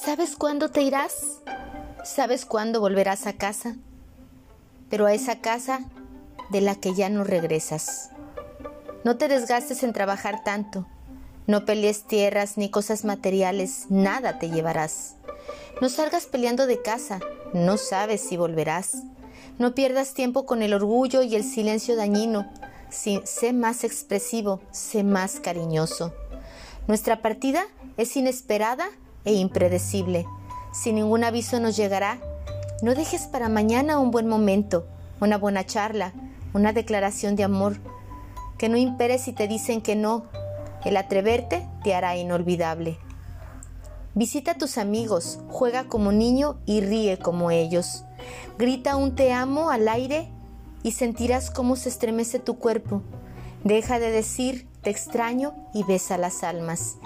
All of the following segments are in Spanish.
¿Sabes cuándo te irás? ¿Sabes cuándo volverás a casa? Pero a esa casa de la que ya no regresas. No te desgastes en trabajar tanto. No pelees tierras ni cosas materiales, nada te llevarás. No salgas peleando de casa, no sabes si volverás. No pierdas tiempo con el orgullo y el silencio dañino. sé más expresivo, sé más cariñoso. Nuestra partida es inesperada e impredecible. Si ningún aviso nos llegará, no dejes para mañana un buen momento, una buena charla, una declaración de amor. Que no impere si te dicen que no. El atreverte te hará inolvidable. Visita a tus amigos, juega como niño y ríe como ellos. Grita un te amo al aire y sentirás cómo se estremece tu cuerpo. Deja de decir te extraño y besa las almas.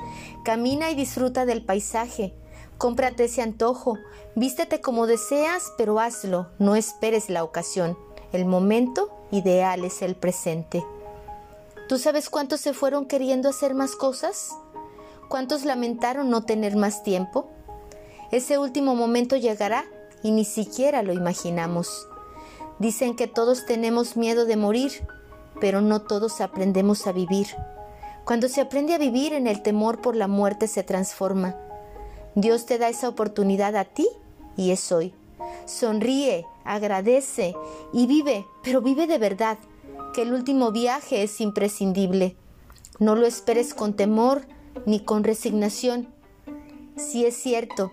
Camina y disfruta del paisaje. Cómprate ese antojo. Vístete como deseas, pero hazlo. No esperes la ocasión. El momento ideal es el presente. ¿Tú sabes cuántos se fueron queriendo hacer más cosas? ¿Cuántos lamentaron no tener más tiempo? Ese último momento llegará y ni siquiera lo imaginamos. Dicen que todos tenemos miedo de morir, pero no todos aprendemos a vivir. Cuando se aprende a vivir en el temor por la muerte se transforma. Dios te da esa oportunidad a ti y es hoy. Sonríe, agradece y vive, pero vive de verdad, que el último viaje es imprescindible. No lo esperes con temor ni con resignación. Si es cierto,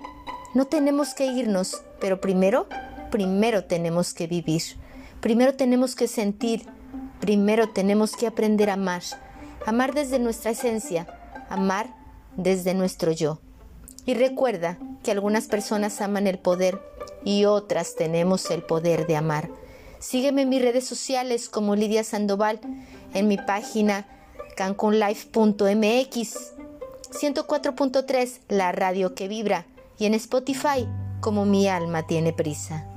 no tenemos que irnos, pero primero, primero tenemos que vivir. Primero tenemos que sentir, Primero tenemos que aprender a amar, amar desde nuestra esencia, amar desde nuestro yo. Y recuerda que algunas personas aman el poder y otras tenemos el poder de amar. Sígueme en mis redes sociales como Lidia Sandoval, en mi página cancunlife.mx, 104.3, la radio que vibra, y en Spotify como Mi alma tiene prisa.